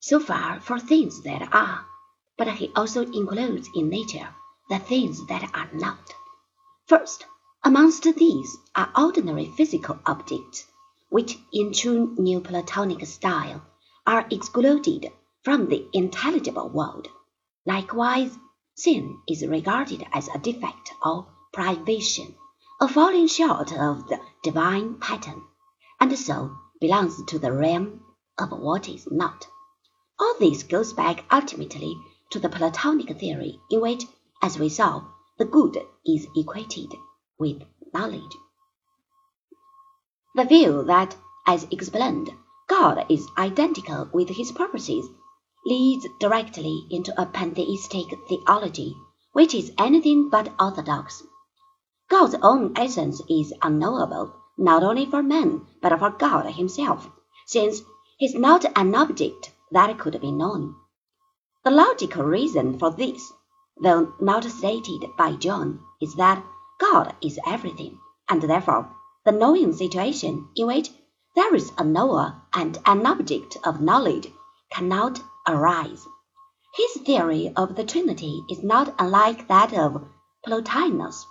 so far for things that are, but he also includes in nature the things that are not. First, amongst these are ordinary physical objects, which in true Neoplatonic style are excluded from the intelligible world. Likewise, sin is regarded as a defect or privation, a falling short of the divine pattern, and so belongs to the realm of what is not. All this goes back ultimately to the Platonic theory in which, as we saw, the good is equated with knowledge. The view that, as explained, God is identical with his purposes leads directly into a pantheistic theology, which is anything but orthodox. God's own essence is unknowable, not only for man, but for God himself, since he is not an object that could be known. The logical reason for this, though not stated by John, is that God is everything, and therefore the knowing situation in which there is a knower and an object of knowledge cannot arise. His theory of the Trinity is not unlike that of Plotinus.